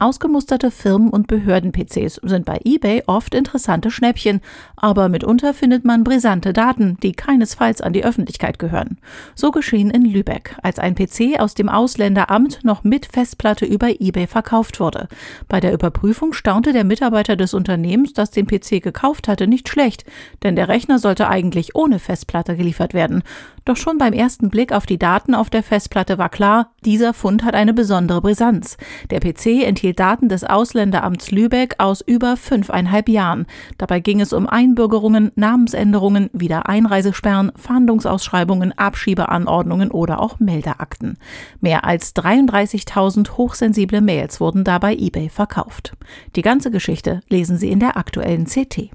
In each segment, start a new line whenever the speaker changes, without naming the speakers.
Ausgemusterte Firmen- und Behörden-PCs sind bei eBay oft interessante Schnäppchen, aber mitunter findet man brisante Daten, die keinesfalls an die Öffentlichkeit gehören. So geschehen in Lübeck, als ein PC aus dem Ausländeramt noch mit Festplatte über eBay verkauft wurde. Bei der Überprüfung staunte der Mitarbeiter des Unternehmens, das den PC gekauft hatte, nicht schlecht, denn der Rechner sollte eigentlich ohne Festplatte geliefert werden. Doch schon beim ersten Blick auf die Daten auf der Festplatte war klar, dieser Fund hat eine besondere Brisanz. Der PC enthielt Daten des Ausländeramts Lübeck aus über fünfeinhalb Jahren. Dabei ging es um Einbürgerungen, Namensänderungen, Wiedereinreisesperren, Fahndungsausschreibungen, Abschiebeanordnungen oder auch Meldeakten. Mehr als 33.000 hochsensible Mails wurden dabei eBay verkauft. Die ganze Geschichte lesen Sie in der aktuellen CT.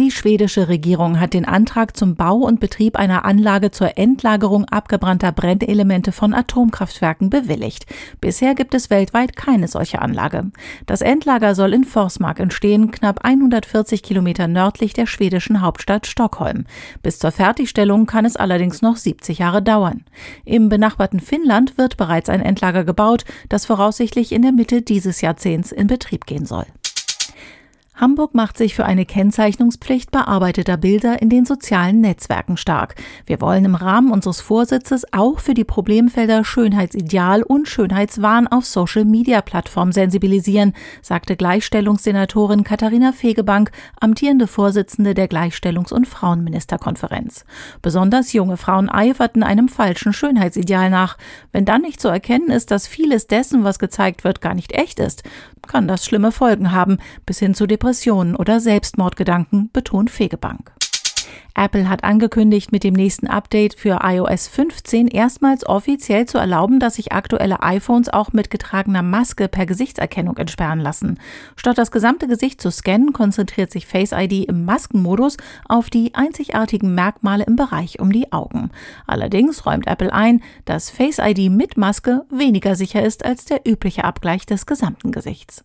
Die schwedische Regierung hat den Antrag zum Bau und Betrieb einer Anlage zur Endlagerung abgebrannter Brennelemente von Atomkraftwerken bewilligt. Bisher gibt es weltweit keine solche Anlage. Das Endlager soll in Forsmark entstehen, knapp 140 Kilometer nördlich der schwedischen Hauptstadt Stockholm. Bis zur Fertigstellung kann es allerdings noch 70 Jahre dauern. Im benachbarten Finnland wird bereits ein Endlager gebaut, das voraussichtlich in der Mitte dieses Jahrzehnts in Betrieb gehen soll. Hamburg macht sich für eine Kennzeichnungspflicht bearbeiteter Bilder in den sozialen Netzwerken stark. Wir wollen im Rahmen unseres Vorsitzes auch für die Problemfelder Schönheitsideal und Schönheitswahn auf Social-Media-Plattformen sensibilisieren, sagte Gleichstellungssenatorin Katharina Fegebank, amtierende Vorsitzende der Gleichstellungs- und Frauenministerkonferenz. Besonders junge Frauen eiferten einem falschen Schönheitsideal nach. Wenn dann nicht zu erkennen ist, dass vieles dessen, was gezeigt wird, gar nicht echt ist, kann das schlimme Folgen haben, bis hin zu Depressionen oder Selbstmordgedanken, betont Fegebank. Apple hat angekündigt, mit dem nächsten Update für iOS 15 erstmals offiziell zu erlauben, dass sich aktuelle iPhones auch mit getragener Maske per Gesichtserkennung entsperren lassen. Statt das gesamte Gesicht zu scannen, konzentriert sich Face ID im Maskenmodus auf die einzigartigen Merkmale im Bereich um die Augen. Allerdings räumt Apple ein, dass Face ID mit Maske weniger sicher ist als der übliche Abgleich des gesamten Gesichts.